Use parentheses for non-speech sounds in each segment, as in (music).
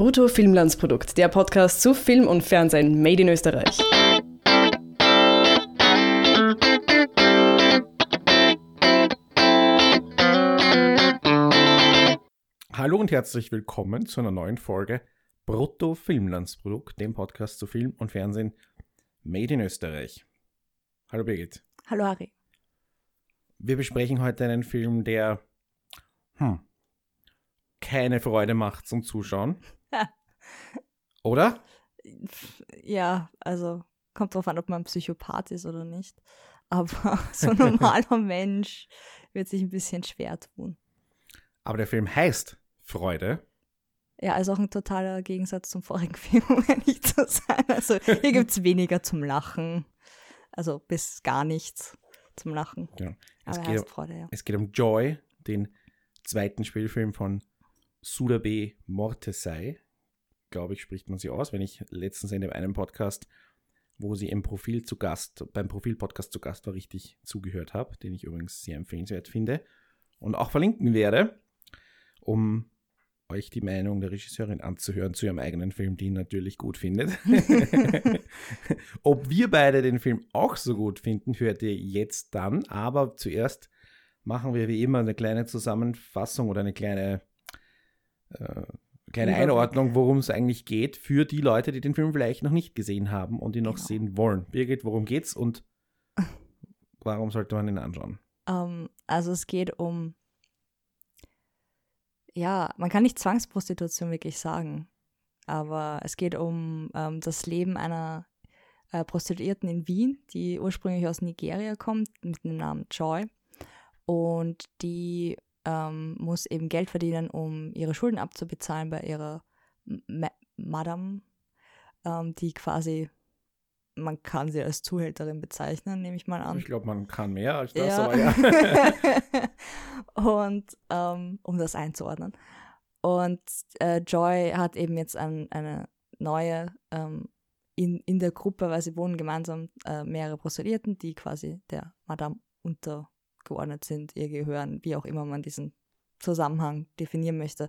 Brutto Filmlandsprodukt, der Podcast zu Film und Fernsehen made in Österreich. Hallo und herzlich willkommen zu einer neuen Folge Brutto Filmlandsprodukt, dem Podcast zu Film und Fernsehen made in Österreich. Hallo Birgit. Hallo Harry. Wir besprechen heute einen Film, der hm, keine Freude macht zum Zuschauen. Oder? Ja, also kommt drauf an, ob man Psychopath ist oder nicht. Aber (laughs) so ein normaler Mensch wird sich ein bisschen schwer tun. Aber der Film heißt Freude. Ja, also auch ein totaler Gegensatz zum vorigen (laughs) Film, um ehrlich zu sein. Also hier gibt es (laughs) weniger zum Lachen. Also bis gar nichts zum Lachen. Aber Es, geht, heißt Freude, ja. es geht um Joy, den zweiten Spielfilm von Sudabe Mortesai. Glaube ich, spricht man sie aus. Wenn ich letztens in dem einen Podcast, wo sie im Profil zu Gast, beim Profil-Podcast zu Gast war, richtig zugehört habe, den ich übrigens sehr empfehlenswert finde und auch verlinken werde, um euch die Meinung der Regisseurin anzuhören zu ihrem eigenen Film, die ihn natürlich gut findet. (laughs) (laughs) Ob wir beide den Film auch so gut finden, hört ihr jetzt dann. Aber zuerst machen wir wie immer eine kleine Zusammenfassung oder eine kleine, äh, kleine. Einordnung, worum es eigentlich geht, für die Leute, die den Film vielleicht noch nicht gesehen haben und ihn noch Genau. sehen wollen. Birgit, worum geht's und (laughs) warum sollte man ihn anschauen? Ähm, also es geht um, ja, man kann nicht Zwangsprostitution wirklich sagen, aber es geht um ähm, das Leben einer äh, Prostituierten in Wien, die ursprünglich aus Nigeria kommt, mit dem Namen Joy. Und die ähm, muss eben Geld verdienen, um ihre Schulden abzubezahlen bei ihrer Ma Madame, ähm, die quasi, man kann sie als Zuhälterin bezeichnen, nehme ich mal an. Ich glaube, man kann mehr als das, Ja. aber ja. (laughs) und ähm, um das einzuordnen. Und äh, Joy hat eben jetzt ein, eine neue ähm, in, in der Gruppe, weil sie wohnen gemeinsam äh, mehrere Prostituierten, die quasi der Madame untergeordnet sind, ihr gehören, wie auch immer man diesen Zusammenhang definieren möchte.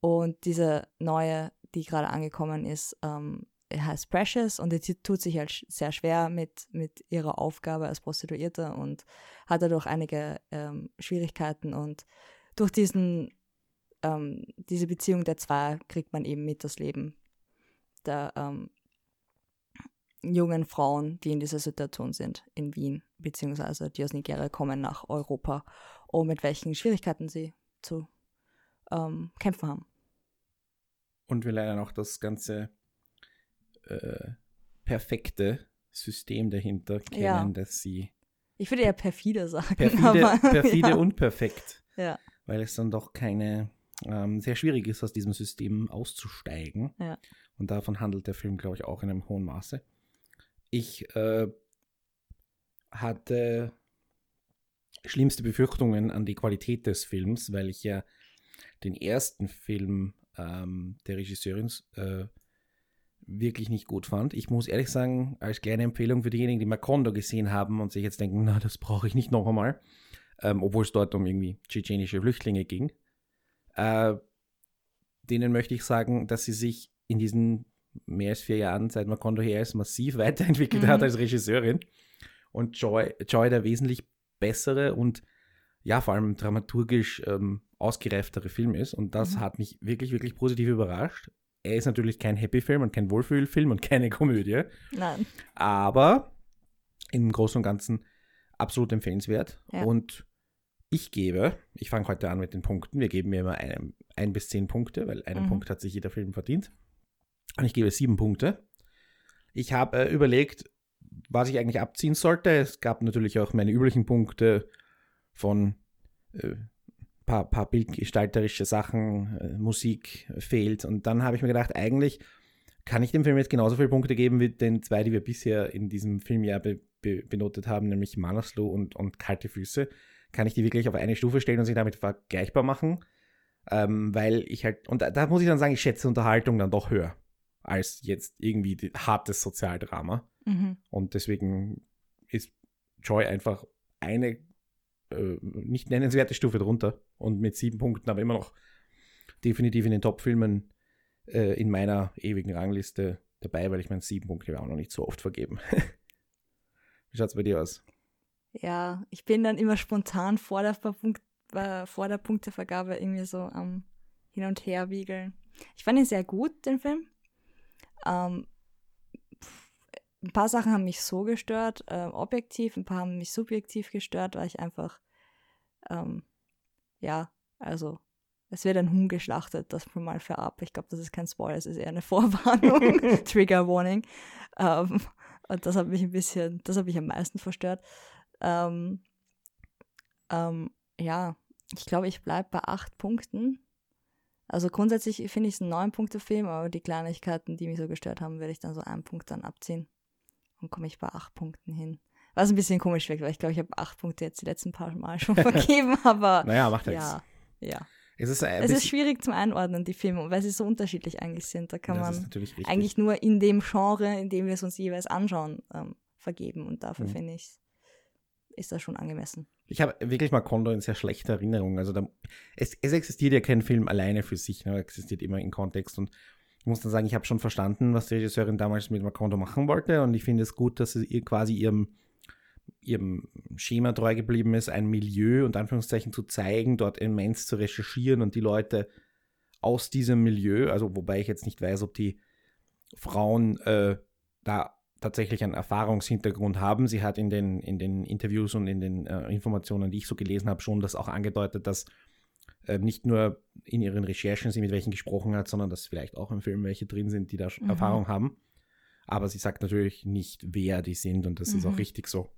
Und diese neue, die gerade angekommen ist, ähm, heißt Precious und die tut sich halt sehr schwer mit, mit ihrer Aufgabe als Prostituierte und hat dadurch einige ähm, Schwierigkeiten und durch diesen, ähm, diese Beziehung der zwei kriegt man eben mit das Leben der ähm, jungen Frauen, die in dieser Situation sind in Wien, beziehungsweise die aus Nigeria kommen nach Europa und mit welchen Schwierigkeiten sie zu ähm, kämpfen haben. Und wir lernen auch das ganze äh, perfekte System dahinter kennen, Ja. dass sie Ich würde eher perfide sagen. perfide, aber, (laughs) perfide ja. und perfekt, Ja. weil es dann doch keine ähm, sehr schwierig ist, aus diesem System auszusteigen. Ja. Und davon handelt der Film, glaube ich, auch in einem hohen Maße. Ich äh, hatte schlimmste Befürchtungen an die Qualität des Films, weil ich ja den ersten Film ähm, der Regisseurin äh, wirklich nicht gut fand. Ich muss ehrlich sagen, als kleine Empfehlung für diejenigen, die Macondo gesehen haben und sich jetzt denken, na, das brauche ich nicht noch einmal, ähm, obwohl es dort um irgendwie tschetschenische Flüchtlinge ging, äh, denen möchte ich sagen, dass sie sich in diesen mehr als vier Jahren seit Macondo her ist massiv (laughs) weiterentwickelt Mhm. hat als Regisseurin und Joy, Joy der wesentlich bessere und ja, vor allem dramaturgisch ähm, ausgereiftere Film ist. Und das Mhm. hat mich wirklich, wirklich positiv überrascht. Er ist natürlich kein Happy-Film und kein Wohlfühlfilm und (laughs) keine Komödie, Nein. aber im Großen und Ganzen absolut empfehlenswert. Ja. Und ich gebe, ich fange heute an mit den Punkten, wir geben mir immer ein, ein bis zehn Punkte, weil einen Mhm. Punkt hat sich jeder Film verdient. Und ich gebe sieben Punkte. Ich habe äh, überlegt, was ich eigentlich abziehen sollte. Es gab natürlich auch meine üblichen Punkte von äh, paar, paar bildgestalterische Sachen, äh, Musik fehlt. Und dann habe ich mir gedacht, eigentlich kann ich dem Film jetzt genauso viele Punkte geben wie den zwei, die wir bisher in diesem Filmjahr be, be, benotet haben, nämlich Manaslu und, und Kalte Füße. Kann ich die wirklich auf eine Stufe stellen und sie damit vergleichbar machen? Ähm, weil ich halt, und da, da muss ich dann sagen, ich schätze Unterhaltung dann doch höher als jetzt irgendwie hartes Sozialdrama. Mhm. Und deswegen ist Joy einfach eine äh, nicht nennenswerte Stufe drunter und mit sieben Punkten aber immer noch definitiv in den Top-Filmen äh, in meiner ewigen Rangliste dabei, weil ich meine, sieben Punkte auch noch nicht so oft vergeben. (laughs) Wie schaut es bei dir aus? Ja, ich bin dann immer spontan vor der, Punkt, äh, vor der Punktevergabe irgendwie so am Hin- und Herwiegeln. Ich fand ihn sehr gut, den Film. Ähm, ein paar Sachen haben mich so gestört, äh, objektiv, ein paar haben mich subjektiv gestört, weil ich einfach, ähm, ja, also es wird ein Huhn geschlachtet, das schon mal vorab. Ich glaube, das ist kein Spoiler, es ist eher eine (laughs) Vorwarnung, (laughs) Trigger Warning. Ähm, und das hat mich ein bisschen, das hat mich am meisten verstört. Ähm, ähm, ja, ich glaube, ich bleibe bei acht Punkten. Also grundsätzlich finde ich es ein neun Punkte Film, aber die Kleinigkeiten, die mich so gestört haben, werde ich dann so einen Punkt dann abziehen. Und komme ich bei acht Punkten hin. Was ein bisschen komisch wirkt, weil ich glaube, ich habe acht Punkte jetzt die letzten paar Mal schon (laughs) vergeben, aber. naja, macht ja Ja, ja. Es ist, Es ist schwierig zum Einordnen, die Filme, weil sie so unterschiedlich eigentlich sind. Da kann das man eigentlich nur in dem Genre, in dem wir es uns jeweils anschauen, ähm, vergeben. Und dafür Mhm. finde ich, ist das schon angemessen. Ich habe wirklich mal Kondo in sehr schlechter Erinnerung. Also da, es, es existiert ja kein Film alleine für sich, ne? er existiert immer in Kontext. Und ich muss dann sagen, ich habe schon verstanden, was die Regisseurin damals mit Macondo machen wollte. Und ich finde es gut, dass sie ihr quasi ihrem, ihrem Schema treu geblieben ist, ein Milieu und Anführungszeichen zu zeigen, dort immens zu recherchieren und die Leute aus diesem Milieu, also wobei ich jetzt nicht weiß, ob die Frauen äh, da tatsächlich einen Erfahrungshintergrund haben. Sie hat in den, in den Interviews und in den äh, Informationen, die ich so gelesen habe, schon das auch angedeutet, dass äh, nicht nur in ihren Recherchen sie mit welchen gesprochen hat, sondern dass vielleicht auch im Film welche drin sind, die da Mhm. Erfahrung haben. Aber sie sagt natürlich nicht, wer die sind und das ist auch Mhm. richtig so.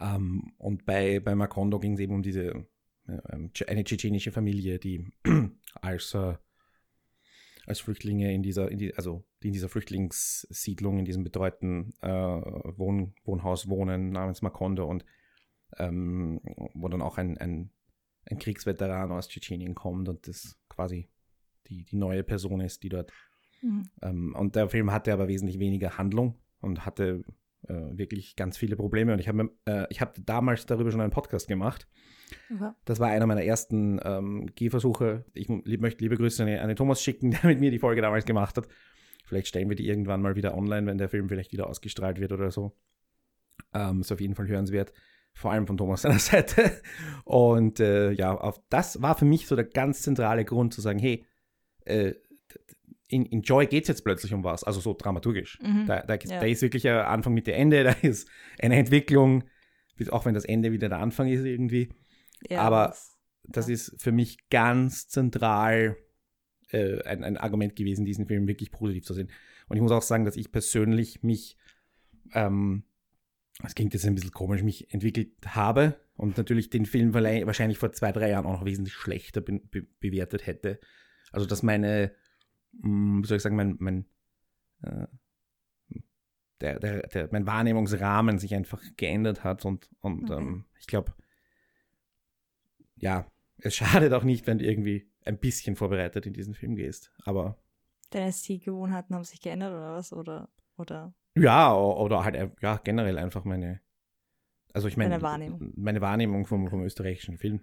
Ähm, und bei, bei Macondo ging es eben um diese äh, ähm, eine tschetschenische Familie, die (clears throat) als, äh, als Flüchtlinge in dieser, in die, also die in dieser Flüchtlingssiedlung, in diesem betreuten äh, Wohn, Wohnhaus wohnen, namens Macondo und ähm, wo dann auch ein, ein, ein Kriegsveteran aus Tschetschenien kommt und das quasi die, die neue Person ist, die dort Mhm. ähm, und der Film hatte aber wesentlich weniger Handlung und hatte äh, wirklich ganz viele Probleme. Und ich habe äh, ich hab damals darüber schon einen Podcast gemacht. Okay. Das war einer meiner ersten ähm, Gehversuche. Ich lieb, möchte liebe Grüße an, an den Thomas schicken, (laughs) der mit mir die Folge damals gemacht hat. Vielleicht stellen wir die irgendwann mal wieder online, wenn der Film vielleicht wieder ausgestrahlt wird oder so. Ähm, ist auf jeden Fall hörenswert. Vor allem von Thomas (laughs) seiner Seite. Und äh, ja, auf das war für mich so der ganz zentrale Grund zu sagen, hey, äh, in, in Joy geht es jetzt plötzlich um was, also so dramaturgisch. Mhm. Da, da, Ja. da ist wirklich ein Anfang, Mitte, Ende, (laughs) da ist eine Entwicklung, auch wenn das Ende wieder der Anfang ist irgendwie. Ja, aber das- Das Ja. ist für mich ganz zentral äh, ein, ein Argument gewesen, diesen Film wirklich positiv zu sehen. Und ich muss auch sagen, dass ich persönlich mich, ähm, das klingt jetzt ein bisschen komisch, mich entwickelt habe und natürlich den Film wahrscheinlich vor zwei, drei Jahren auch noch wesentlich schlechter be be bewertet hätte. Also, dass meine, wie soll ich sagen, mein, mein, äh, der, der, der, mein Wahrnehmungsrahmen sich einfach geändert hat und, und Mhm. ähm, ich glaube, ja, es schadet auch nicht, wenn du irgendwie ein bisschen vorbereitet in diesen Film gehst. Aber Deine Stilgewohnheiten haben sich geändert oder was? Oder, oder ja, oder halt äh, ja, generell einfach meine, also ich meine, Wahrnehmung. meine Wahrnehmung vom, vom österreichischen Film.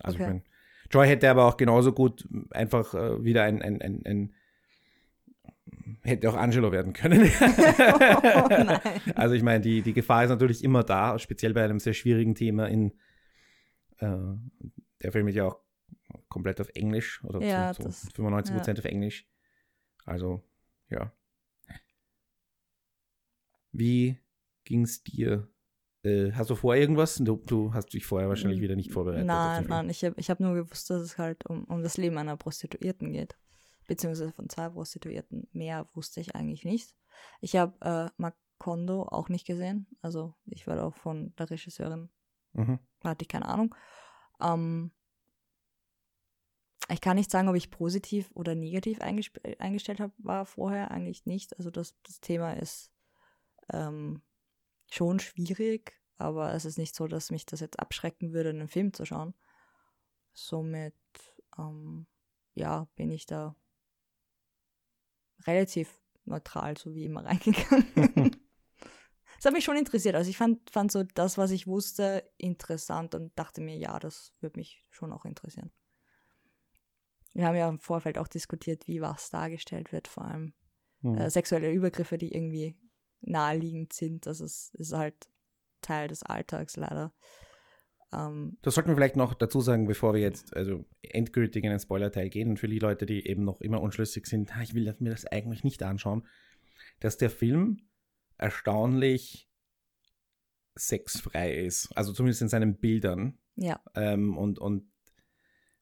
Also ich Okay. meine, Joy hätte aber auch genauso gut einfach äh, wieder ein, ein, ein, ein hätte auch Angelo werden können. (laughs) Oh. Also ich meine, die, die Gefahr ist natürlich immer da, speziell bei einem sehr schwierigen Thema in äh, der Film ist ja auch komplett auf Englisch oder Ja, zu, das- zu 95 Prozent auf Englisch. Also, ja. Wie ging es dir? Äh, hast du vor irgendwas? Du, du hast dich vorher wahrscheinlich wieder nicht vorbereitet. Nein, nein, ich habe ich hab nur gewusst, dass es halt um, um das Leben einer Prostituierten geht. Beziehungsweise von zwei Prostituierten. Mehr wusste ich eigentlich nicht. Ich habe äh, Macondo auch nicht gesehen. Also ich war auch von der Regisseurin, Mhm. hatte ich keine Ahnung. Ähm, ich kann nicht sagen, ob ich positiv oder negativ eingestellt hab, war vorher, eigentlich nicht. Also das, das Thema ist ähm, schon schwierig, aber es ist nicht so, dass mich das jetzt abschrecken würde, einen Film zu schauen. Somit, ähm, ja, bin ich da relativ neutral, so wie immer (laughs) reingegangen. Es hat mich schon interessiert. Also ich fand, fand so das, was ich wusste, interessant und dachte mir, ja, das würde mich schon auch interessieren. wir haben ja im Vorfeld auch diskutiert, wie was dargestellt wird, vor allem Hm. äh, sexuelle Übergriffe, die irgendwie naheliegend sind. Das ist, ist halt Teil des Alltags leider. Ähm, Das sollten wir vielleicht noch dazu sagen, bevor wir jetzt also endgültig in den Spoiler-Teil gehen und für die Leute, die eben noch immer unschlüssig sind, "Ah, ich will mir das eigentlich nicht anschauen, dass der Film erstaunlich sexfrei ist. Also zumindest in seinen Bildern. ja, Ähm, und, und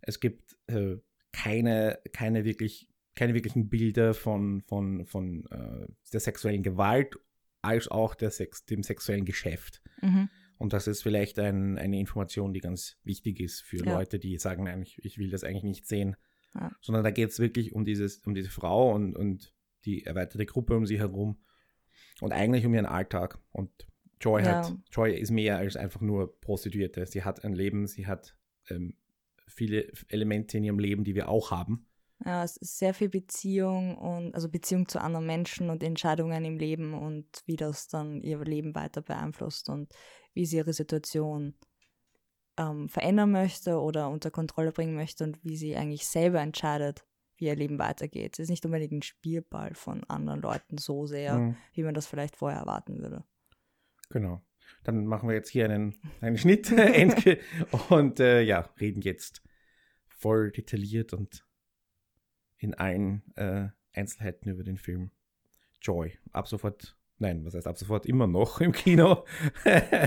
es gibt äh, keine, keine, wirklich, keine wirklichen Bilder von, von, von äh, der sexuellen Gewalt als auch der Sex, dem sexuellen Geschäft. mhm. Und das ist vielleicht ein, eine Information, die ganz wichtig ist für Ja. Leute, die sagen, nein, ich, ich will das eigentlich nicht sehen. Ja. Sondern da geht es wirklich um, dieses, um diese Frau und, und die erweiterte Gruppe um sie herum und eigentlich um ihren Alltag. Und Joy Ja. hat, Joy ist mehr als einfach nur Prostituierte. Sie hat ein Leben, sie hat ähm, viele Elemente in ihrem Leben, die wir auch haben. Ja, es ist sehr viel Beziehung und also Beziehung zu anderen Menschen und Entscheidungen im Leben und wie das dann ihr Leben weiter beeinflusst und wie sie ihre Situation ähm, verändern möchte oder unter Kontrolle bringen möchte und wie sie eigentlich selber entscheidet, wie ihr Leben weitergeht. Sie ist nicht unbedingt ein Spielball von anderen Leuten so sehr, Mhm. wie man das vielleicht vorher erwarten würde. Genau. Dann machen wir jetzt hier einen, einen Schnitt (laughs) und äh, ja, reden jetzt voll detailliert und in allen äh, Einzelheiten über den Film Joy. Ab sofort, nein, was heißt ab sofort immer noch im Kino. (laughs)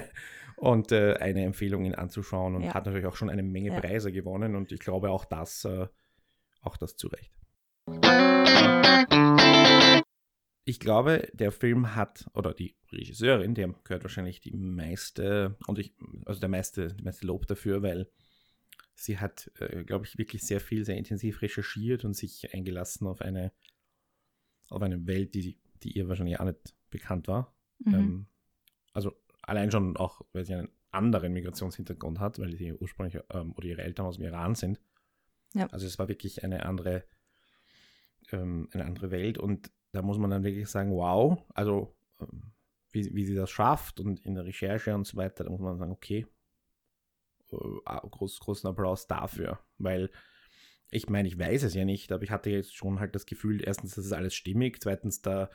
und äh, eine Empfehlung, ihn anzuschauen und Ja. hat natürlich auch schon eine Menge Ja. Preise gewonnen und ich glaube auch das, äh, auch das zu Recht. Ich glaube, der Film hat, oder die Regisseurin, der gehört wahrscheinlich die meiste, und ich, also der meiste, die meiste Lob dafür, weil sie hat, äh, glaube ich, wirklich sehr viel, sehr intensiv recherchiert und sich eingelassen auf eine, auf eine Welt, die, die ihr wahrscheinlich auch nicht bekannt war. Mhm. Ähm, also allein schon auch, weil sie einen anderen Migrationshintergrund hat, weil sie ursprünglich ähm, oder ihre Eltern aus dem Iran sind. Ja. Also es war wirklich eine andere, ähm, eine andere Welt und da muss man dann wirklich sagen, wow, also ähm, wie, wie sie das schafft und in der Recherche und so weiter, da muss man sagen, okay, groß, großen Applaus dafür, weil ich meine, ich weiß es ja nicht, aber ich hatte jetzt schon halt das Gefühl, erstens, das ist alles stimmig, zweitens, da,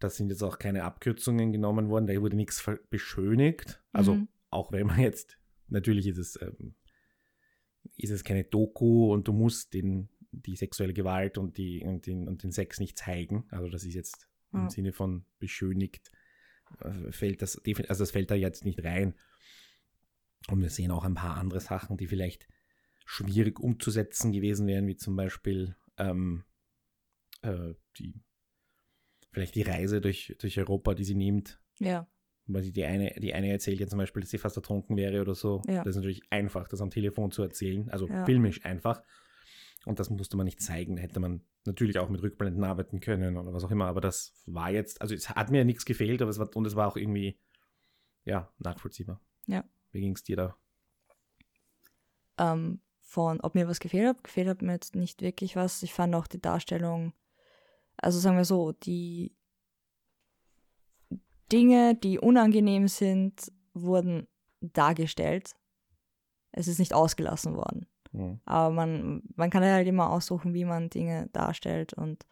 da sind jetzt auch keine Abkürzungen genommen worden, da wurde nichts beschönigt, also Mhm. auch wenn man jetzt, natürlich ist es, ähm, ist es keine Doku und du musst den, die sexuelle Gewalt und, die, und, den, und den Sex nicht zeigen. Also das ist jetzt im Ja. Sinne von beschönigt, äh, fällt das, also das fällt da jetzt nicht rein. Und wir sehen auch ein paar andere Sachen, die vielleicht schwierig umzusetzen gewesen wären, wie zum Beispiel ähm, äh, die, vielleicht die Reise durch, durch Europa, die sie nimmt, Ja, weil sie die eine, die eine erzählt ja zum Beispiel, dass sie fast ertrunken wäre oder so. Ja. Das ist natürlich einfach, das am Telefon zu erzählen, also Ja. filmisch einfach. Und das musste man nicht zeigen. Da hätte man natürlich auch mit Rückblenden arbeiten können oder was auch immer. Aber das war jetzt, also es hat mir nichts gefehlt, aber es war, und es war auch irgendwie, ja, nachvollziehbar. Ja. Wie ging es dir da? ähm, von, ob mir was gefehlt hat. Gefehlt hat mir jetzt nicht wirklich was. Ich fand auch die Darstellung, also sagen wir so, die Dinge, die unangenehm sind, wurden dargestellt. Es ist nicht ausgelassen worden. Hm. Aber man, man kann ja halt immer aussuchen, wie man Dinge darstellt und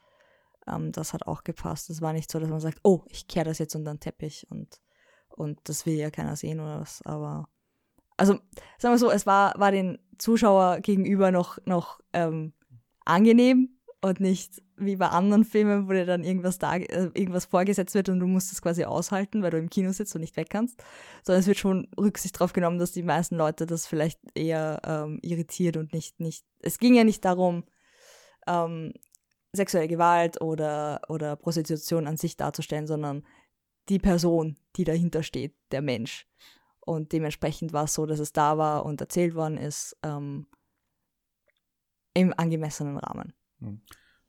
ähm, das hat auch gepasst. Es war nicht so, dass man sagt, oh, ich kehre das jetzt unter den Teppich und, und das will ja keiner sehen oder was. Aber also sagen wir so, es war, war den Zuschauer gegenüber noch, noch ähm, angenehm und nicht wie bei anderen Filmen, wo dir dann irgendwas, da, äh, irgendwas vorgesetzt wird und du musst es quasi aushalten, weil du im Kino sitzt und nicht weg kannst. Sondern es wird schon Rücksicht darauf genommen, dass die meisten Leute das vielleicht eher ähm, irritiert und nicht, nicht. Es ging ja nicht darum, ähm, sexuelle Gewalt oder, oder Prostitution an sich darzustellen, sondern die Person, die dahinter steht, der Mensch. Und dementsprechend war es so, dass es da war und erzählt worden ist ähm, im angemessenen Rahmen.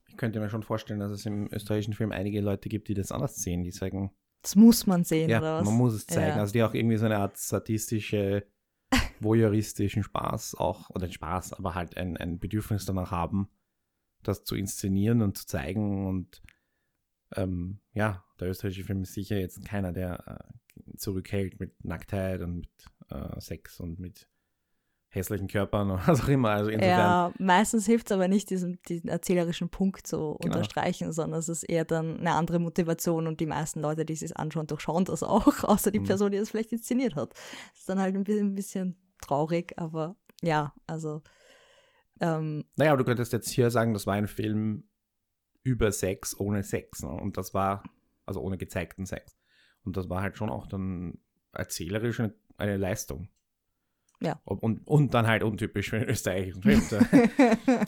Ich könnte mir schon vorstellen, dass es im österreichischen Film einige Leute gibt, die das anders sehen, die sagen, Das muss man sehen, ja, oder was? man muss es zeigen. Ja. Also die auch irgendwie so eine Art sadistische, (laughs) voyeuristischen Spaß auch, oder Spaß, aber halt ein, ein Bedürfnis danach haben, das zu inszenieren und zu zeigen. Und ähm, ja, der österreichische Film ist sicher jetzt keiner, der äh, zurückhält mit Nacktheit und mit äh, Sex und mit hässlichen Körpern oder (laughs) was auch immer. Also insofern, Ja, meistens hilft es aber nicht, diesen, diesen erzählerischen Punkt zu Genau. unterstreichen, sondern es ist eher dann eine andere Motivation und die meisten Leute, die es anschauen, durchschauen das auch, (laughs) außer die Mhm. Person, die es vielleicht inszeniert hat. Das ist dann halt ein bisschen, ein bisschen traurig, aber ja, also ähm, naja, aber du könntest jetzt hier sagen, das war ein Film über Sex ohne Sex. Ne? Und das war, also ohne gezeigten Sex. Und das war halt schon auch dann erzählerisch eine, eine Leistung. Ja. Ob- Und, und dann halt untypisch für den österreichischen Film. (laughs) (laughs)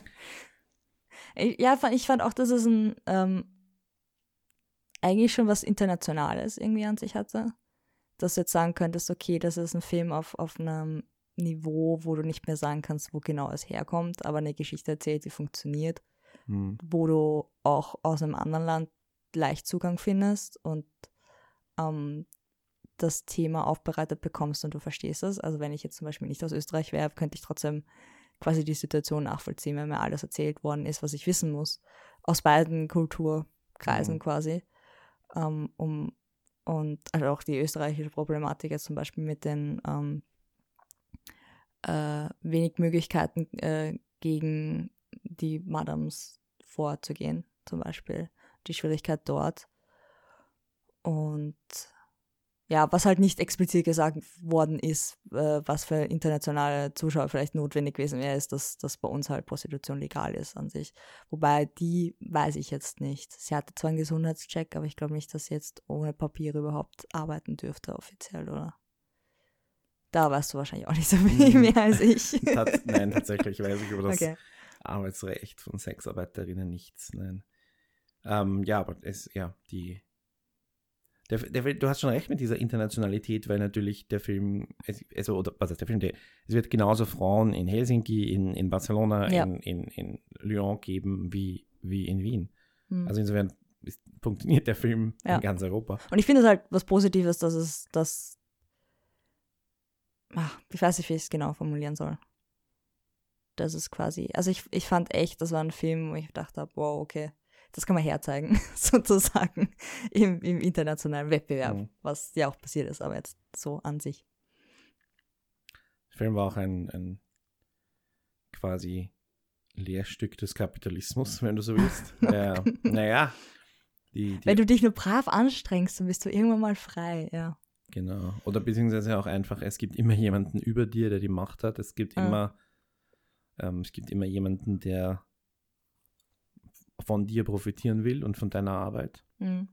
Ja, ich fand auch, dass es ein ähm, eigentlich schon was Internationales irgendwie an sich hatte. Dass du jetzt sagen könntest, okay, das ist ein Film auf, auf einem Niveau, wo du nicht mehr sagen kannst, wo genau es herkommt, aber eine Geschichte erzählt, die funktioniert, hm. wo du auch aus einem anderen Land leicht Zugang findest und ähm, das Thema aufbereitet bekommst und du verstehst es. Also wenn ich jetzt zum Beispiel nicht aus Österreich wäre, könnte ich trotzdem quasi die Situation nachvollziehen, wenn mir alles erzählt worden ist, was ich wissen muss. Aus beiden Kulturkreisen Mhm. quasi. Ähm, um, und also auch die österreichische Problematik jetzt zum Beispiel mit den ähm, äh, wenig Möglichkeiten äh, gegen die Madams vorzugehen, zum Beispiel. Die Schwierigkeit dort. Und ja, was halt nicht explizit gesagt worden ist, äh, was für internationale Zuschauer vielleicht notwendig gewesen wäre, ist, dass, dass bei uns halt Prostitution legal ist an sich. Wobei die weiß ich jetzt nicht. Sie hatte zwar einen Gesundheitscheck, aber ich glaube nicht, dass sie jetzt ohne Papiere überhaupt arbeiten dürfte offiziell, oder? Da weißt du wahrscheinlich auch nicht so viel Mhm. mehr als ich. (laughs) Tats- Nein, tatsächlich weiß ich über das Okay. Arbeitsrecht von Sexarbeiterinnen nichts. Nein. Ähm, ja, aber es, ja, die. Der, der, du hast schon recht mit dieser Internationalität, weil natürlich der Film, also, oder was heißt der Film, der, es wird genauso Frauen in Helsinki, in, in Barcelona, Ja. in, in, in Lyon geben wie, wie in Wien. Hm. Also insofern ist, funktioniert der Film Ja. in ganz Europa. Und ich finde es halt was Positives, dass es das. Ach, ich weiß nicht, wie ich es genau formulieren soll. Das ist quasi. Also ich, ich fand echt, das war ein Film, wo ich gedacht habe, wow, okay, das kann man herzeigen, (laughs) sozusagen, im, im internationalen Wettbewerb, Mhm. was ja auch passiert ist, aber jetzt so an sich. Der Film war auch ein, ein quasi Lehrstück des Kapitalismus, wenn du so willst. (laughs) ja, naja, die, die Wenn du dich nur brav anstrengst, dann bist du irgendwann mal frei, ja. Genau. Oder beziehungsweise auch einfach, es gibt immer jemanden über dir, der die Macht hat. Es gibt Ah. immer, ähm, es gibt immer jemanden, der von dir profitieren will und von deiner Arbeit. Mhm.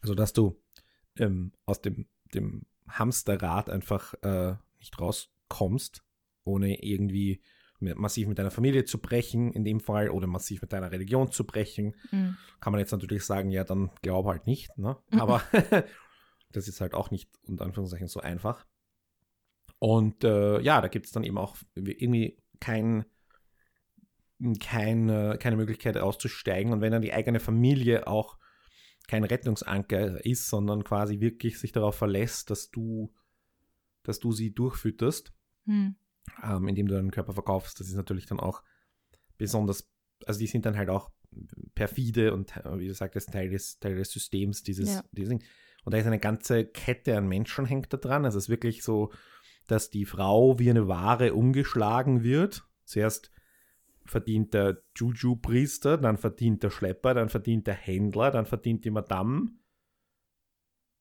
Also dass du ähm, aus dem, dem Hamsterrad einfach äh, nicht rauskommst, ohne irgendwie mit- massiv mit deiner Familie zu brechen, in dem Fall, oder massiv mit deiner Religion zu brechen. Mhm. Kann man jetzt natürlich sagen, ja, dann glaub halt nicht, ne? Mhm. Aber (laughs) das ist halt auch nicht unter Anführungszeichen so einfach. Und äh, ja, da gibt es dann eben auch irgendwie kein, kein, äh, keine Möglichkeit auszusteigen. Und wenn dann die eigene Familie auch kein Rettungsanker ist, sondern quasi wirklich sich darauf verlässt, dass du, dass du sie durchfütterst, Mhm. ähm, indem du deinen Körper verkaufst, das ist natürlich dann auch besonders, also die sind dann halt auch perfide und wie du sagtest, Teil des, Teil des Systems dieses, Ja. dieses Ding. Und da ist eine ganze Kette an Menschen hängt da dran. Also es ist wirklich so, dass die Frau wie eine Ware umgeschlagen wird. Zuerst verdient der Juju-Priester, dann verdient der Schlepper, dann verdient der Händler, dann verdient die Madame.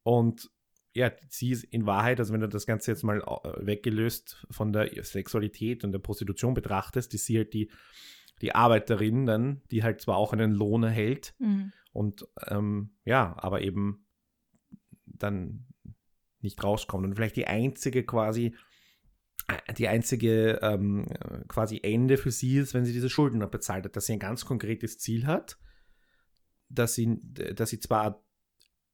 Und ja, sie ist in Wahrheit, also wenn du das Ganze jetzt mal äh, weggelöst von der Sexualität und der Prostitution betrachtest, ist sie halt die, die Arbeiterin dann, die halt zwar auch einen Lohn erhält Mhm. und ähm, ja, aber eben dann nicht rauskommt. Und vielleicht die einzige quasi, die einzige ähm, äh, quasi Ende für sie ist, wenn sie diese Schulden abbezahlt hat, dass sie ein ganz konkretes Ziel hat, dass sie, dass sie zwar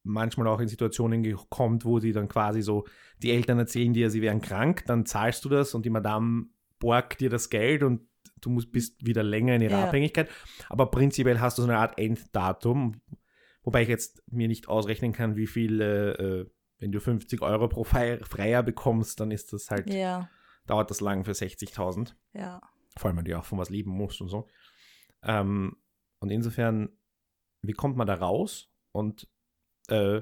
manchmal auch in Situationen kommt, wo sie dann quasi so, die Eltern erzählen dir, sie wären krank, dann zahlst du das und die Madame borgt dir das Geld und du musst, bist wieder länger in ihrer Ja. Abhängigkeit. Aber prinzipiell hast du so eine Art Enddatum, wobei ich jetzt mir nicht ausrechnen kann, wie viel, äh, äh, wenn du 50 Euro pro Freier bekommst, dann ist das halt, Ja, dauert das lang für 60.000 ja. vor allem, weil du ja auch von was leben musst und so. Ähm, und insofern, wie kommt man da raus? Und äh,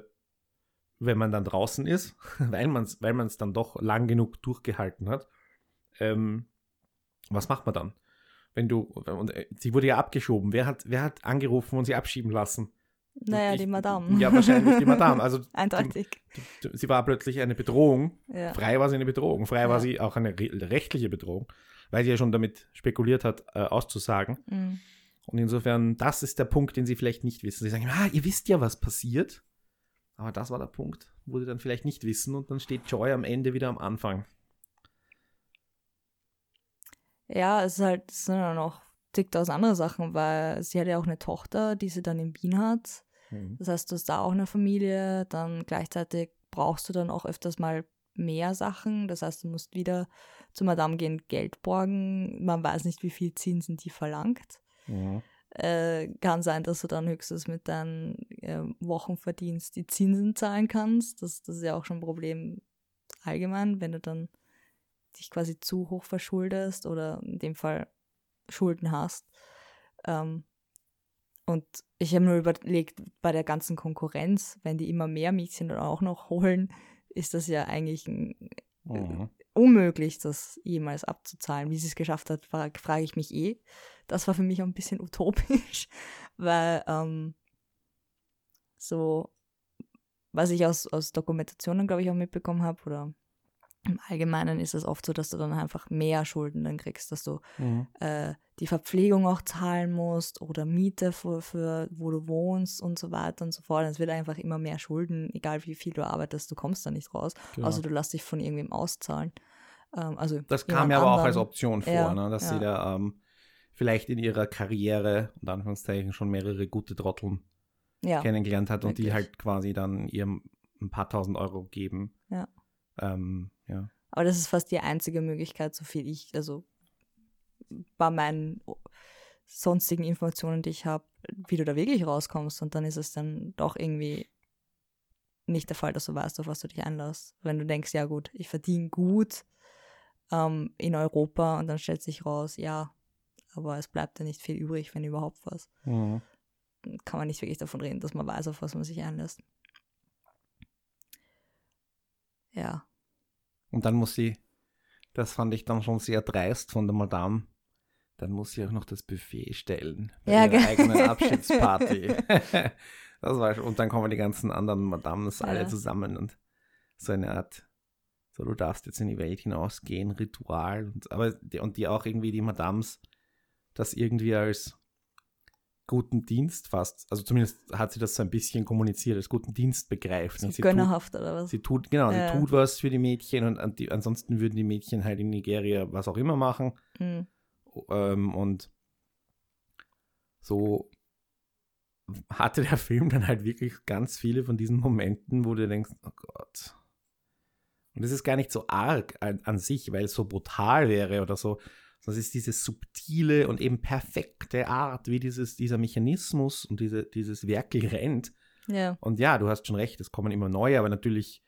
wenn man dann draußen ist, (laughs) weil man es weil man's dann doch lang genug durchgehalten hat, ähm, Was macht man dann? Wenn du, und äh, sie wurde ja abgeschoben. Wer hat, wer hat angerufen und sie abschieben lassen? Naja, Ich- die Madame. Ja, wahrscheinlich die Madame. Also (laughs) Eindeutig. die, die, sie war plötzlich eine Bedrohung. Ja. Frei war sie eine Bedrohung. Frei war Ja. sie auch eine re rechtliche Bedrohung, weil sie ja schon damit spekuliert hat, äh, auszusagen. Mhm. Und insofern, das ist der Punkt, den sie vielleicht nicht wissen. Sie sagen, ah, ihr wisst ja, was passiert. Aber das war der Punkt, wo sie dann vielleicht nicht wissen und dann steht Joy am Ende wieder am Anfang. Ja, es ist halt, es sind ja noch aus andere Sachen, weil sie hat ja auch eine Tochter, die sie dann in Wien hat. Das heißt, du hast da auch eine Familie, dann gleichzeitig brauchst du dann auch öfters mal mehr Sachen. Das heißt, du musst wieder zu Madame gehen, Geld borgen. Man weiß nicht, wie viel Zinsen die verlangt. Mhm. Äh, kann sein, dass du dann höchstens mit deinem äh, Wochenverdienst die Zinsen zahlen kannst. Das, das ist ja auch schon ein Problem allgemein, wenn du dann dich quasi zu hoch verschuldest oder in dem Fall Schulden hast. Ähm, und ich habe nur überlegt, bei der ganzen Konkurrenz, wenn die immer mehr Mädchen dann auch noch holen, ist das ja eigentlich Mhm. unmöglich, das jemals abzuzahlen. Wie sie es geschafft hat, fra- frage ich mich eh. Das war für mich auch ein bisschen (laughs) utopisch, weil ähm, so, was ich aus, aus Dokumentationen, glaube ich, auch mitbekommen habe, oder im Allgemeinen ist es oft so, dass du dann einfach mehr Schulden dann kriegst, dass du Mhm. äh, die Verpflegung auch zahlen musst oder Miete für, für wo du wohnst und so weiter und so fort. Es wird einfach immer mehr Schulden, egal wie viel du arbeitest, du kommst da nicht raus. Genau. Also du lässt dich von irgendwem auszahlen. Ähm, also Das kam ja aber auch als anderen. Option vor, Ja, ne? dass ja. sie da ähm, vielleicht in ihrer Karriere, unter Anführungszeichen, schon mehrere gute Trotteln ja, kennengelernt hat und die wirklich. halt quasi dann ihr ein paar tausend Euro geben. Ja. Ähm, ja. Aber das ist fast die einzige Möglichkeit, so viel ich, also bei meinen sonstigen Informationen, die ich habe, wie du da wirklich rauskommst. Und dann ist es dann doch irgendwie nicht der Fall, dass du weißt, auf was du dich einlässt. Wenn du denkst, ja gut, ich verdiene gut ähm, in Europa und dann stellt sich raus, ja, aber es bleibt ja nicht viel übrig, wenn überhaupt was. Mhm. Kann man nicht wirklich davon reden, dass man weiß, auf was man sich einlässt. Ja. Und dann muss sie, das fand ich dann schon sehr dreist von der Madame, dann muss sie auch noch das Buffet stellen bei Ja, ihrer eigenen (laughs) Abschiedsparty. (laughs) das war schon, und dann kommen die ganzen anderen Madames alle Ja. zusammen und so eine Art, so du darfst jetzt in die Welt hinausgehen, Ritual und aber die, und die auch irgendwie die Madames das irgendwie als guten Dienst fast, also zumindest hat sie das so ein bisschen kommuniziert, als guten Dienst begreift. Sie tut- gönnerhaft oder was? Sie tut, genau, Ja. sie tut was für die Mädchen und an die, ansonsten würden die Mädchen halt in Nigeria was auch immer machen. Mhm. Ähm, und so hatte der Film dann halt wirklich ganz viele von diesen Momenten, wo du denkst, oh Gott. Und es ist gar nicht so arg an, an sich, weil es so brutal wäre oder so. Sondern es ist diese subtile und eben perfekte Art, wie dieses, dieser Mechanismus und diese, dieses Werkel rennt. Ja. Und ja, du hast schon recht, es kommen immer neue, aber natürlich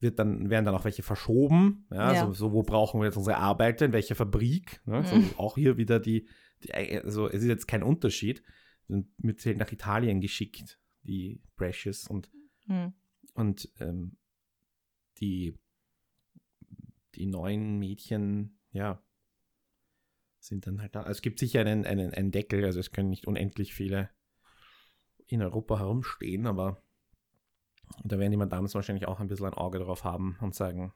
wird dann, werden dann auch welche verschoben. Ja, Ja. So, so, wo brauchen wir jetzt unsere Arbeiter, in welcher Fabrik? Ne? So, Mhm. auch hier wieder die, die, also es ist jetzt kein Unterschied. Sind mit halt nach Italien geschickt, die Precious und, Mhm. und ähm, die, die neuen Mädchen, ja, sind dann halt da. Also es gibt sicher einen, einen, einen Deckel, also es können nicht unendlich viele in Europa herumstehen, aber da werden die Madams wahrscheinlich auch ein bisschen ein Auge drauf haben und sagen,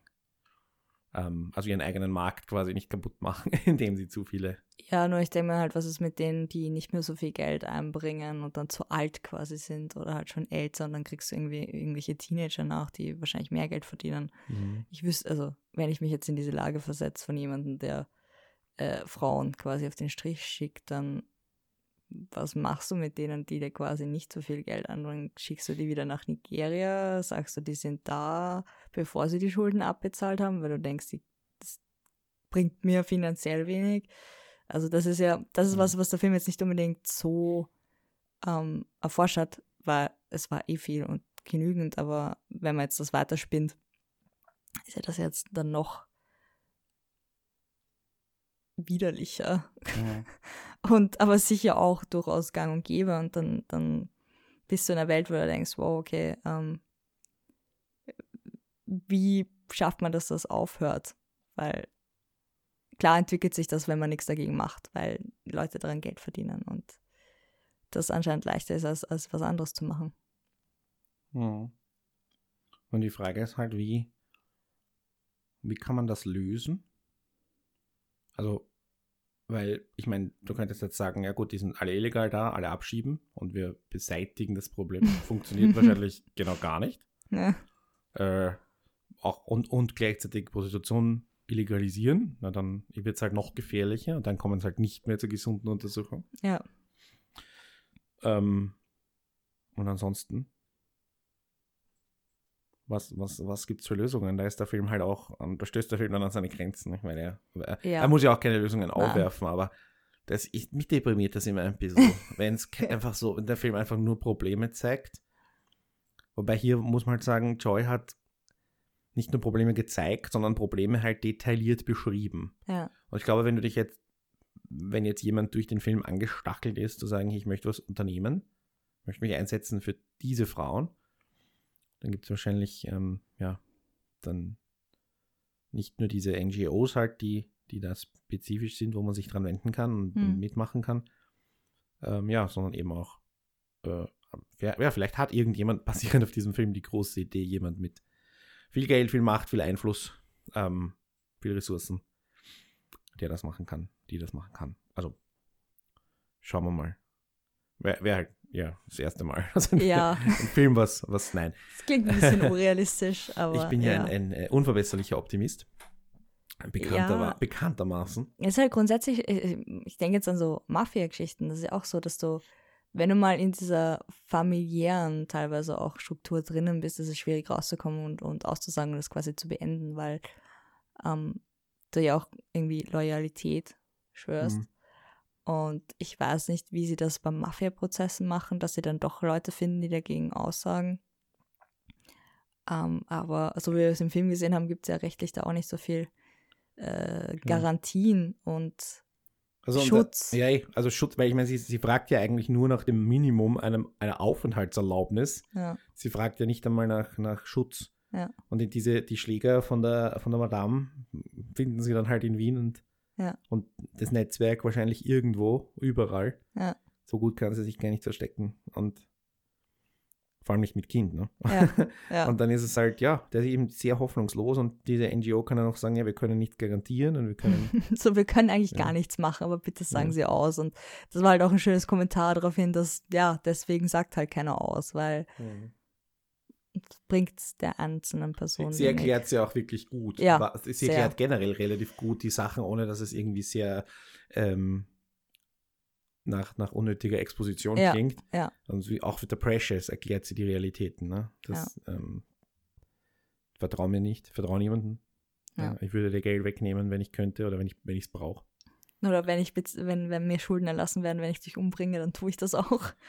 ähm, also ihren eigenen Markt quasi nicht kaputt machen, (laughs) indem sie zu viele. Ja, nur ich denke mir halt, was ist mit denen, die nicht mehr so viel Geld einbringen und dann zu alt quasi sind oder halt schon älter und dann kriegst du irgendwie irgendwelche Teenager nach, die wahrscheinlich mehr Geld verdienen. Ich wüsste, also wenn ich mich jetzt in diese Lage versetze von jemandem, der äh, Frauen quasi auf den Strich schickt, dann was machst du mit denen, die dir quasi nicht so viel Geld anbringen? Schickst du die wieder nach Nigeria? Sagst du, die sind da, bevor sie die Schulden abbezahlt haben, weil du denkst, die, das bringt mir finanziell wenig. Also das ist ja, das ist was, was der Film jetzt nicht unbedingt so ähm, erforscht hat, weil es war eh viel und genügend, aber wenn man jetzt das weiterspinnt, ist ja das jetzt dann noch widerlicher. (laughs) Und aber sicher auch durchaus gang und gäbe. Und dann, dann bist du in einer Welt, wo du denkst, wow, okay, ähm, wie schafft man, dass das aufhört? Weil klar entwickelt sich das, wenn man nichts dagegen macht, weil Leute daran Geld verdienen und das anscheinend leichter ist, als, als was anderes zu machen. Hm. Und die Frage ist halt, wie, wie kann man das lösen? Also, weil, ich meine, du könntest jetzt sagen, ja gut, die sind alle illegal da, alle abschieben und wir beseitigen das Problem. (laughs) Funktioniert wahrscheinlich genau gar nicht. Ja. Äh, auch, und, und gleichzeitig Prostitution illegalisieren, na dann wird es halt noch gefährlicher und dann kommen es halt nicht mehr zur gesunden Untersuchung. ja. Ähm, und ansonsten, was, was, was gibt es für Lösungen? Da ist der Film halt auch, ähm, da stößt der Film dann an seine Grenzen. Ich meine, er, Ja. er muss ja auch keine Lösungen aufwerfen, aber das, ich, mich deprimiert das immer ein bisschen, (laughs) wenn es einfach so, wenn der Film einfach nur Probleme zeigt. Wobei hier muss man halt sagen, Joy hat nicht nur Probleme gezeigt, sondern Probleme halt detailliert beschrieben. Ja. Und ich glaube, wenn du dich jetzt, wenn jetzt jemand durch den Film angestachelt ist, zu sagen, ich möchte was unternehmen, möchte mich einsetzen für diese Frauen, dann gibt es wahrscheinlich, ähm, ja, dann nicht nur diese NGOs halt, die, die da spezifisch sind, wo man sich dran wenden kann und Hm. mitmachen kann, ähm, ja, sondern eben auch, äh, ja, vielleicht hat irgendjemand (laughs) basierend auf diesem Film die große Idee, jemand mit viel Geld, viel Macht, viel Einfluss, ähm, viel Ressourcen, der das machen kann, die das machen kann. Also schauen wir mal. Wäre wär halt, ja, das erste Mal. (laughs) Also ein, Ja. ein Film, was, was, nein. Das klingt ein bisschen unrealistisch, (laughs) aber. ich bin ja, ja. ein, ein äh, unverbesserlicher Optimist. Bekannter, Ja. bekanntermaßen. Es ist halt grundsätzlich, äh, ich denke jetzt an so Mafia-Geschichten, das ist ja auch so, dass du, wenn du mal in dieser familiären teilweise auch Struktur drinnen bist, ist es schwierig rauszukommen und, und auszusagen und das quasi zu beenden, weil ähm, du ja auch irgendwie Loyalität schwörst. Mhm. Und ich weiß nicht, wie sie das bei Mafia-Prozessen machen, dass sie dann doch Leute finden, die dagegen aussagen. Ähm, aber so wie wir es im Film gesehen haben, gibt es ja rechtlich da auch nicht so viel äh, Garantien und Also, und Schutz. Da, ja, eh, also Schutz, weil ich meine, sie, sie fragt ja eigentlich nur nach dem Minimum einem, einer Aufenthaltserlaubnis. ja, Sie fragt ja nicht einmal nach, nach Schutz. Ja. Und die- diese, die Schläger von der, von der Madame finden sie dann halt in Wien und, Ja. und das Netzwerk wahrscheinlich irgendwo, überall. Ja. So gut kann sie sich gar nicht verstecken. Und vor allem nicht mit Kind, ne? ja, (laughs) ja. Und dann ist es halt, ja, der ist eben sehr hoffnungslos und diese NGO kann dann auch sagen, ja, wir können nichts garantieren und wir können. (laughs) so, wir können eigentlich Ja. gar nichts machen, aber bitte sagen sie aus. Und das war halt auch ein schönes Kommentar darauf hin, dass, ja, deswegen sagt halt keiner aus, weil es bringt der einzelnen Person Sie erklärt es ja auch wirklich gut. Ja, Aber sie sehr. erklärt generell relativ gut die Sachen, ohne dass es irgendwie sehr ähm, nach, nach unnötiger Exposition Ja, klingt. ja. Und auch für The Precious erklärt sie die Realitäten. Ne? Das, ähm, vertrau mir nicht, vertrau niemanden. Ja. Ja, ich würde dir Geld wegnehmen, wenn ich könnte oder wenn ich es brauche. Oder wenn ich wenn, wenn mir Schulden erlassen werden, wenn ich dich umbringe, dann tue ich das auch. (laughs)